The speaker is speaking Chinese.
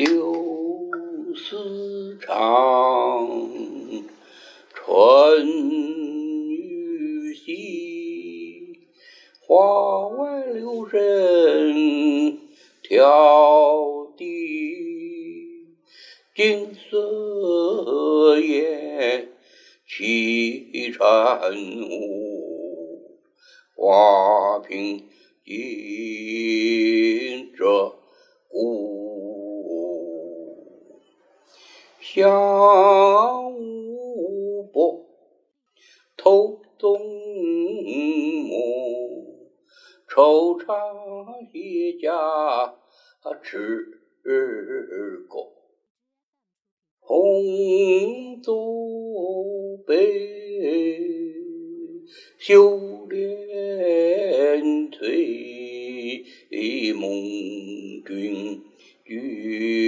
柳丝长，春雨细，花外留神挑滴，锦瑟烟，绮晨雾，花瓶映香雾薄，透东暮，惆怅一家知歌，红烛杯，修炼退梦君君。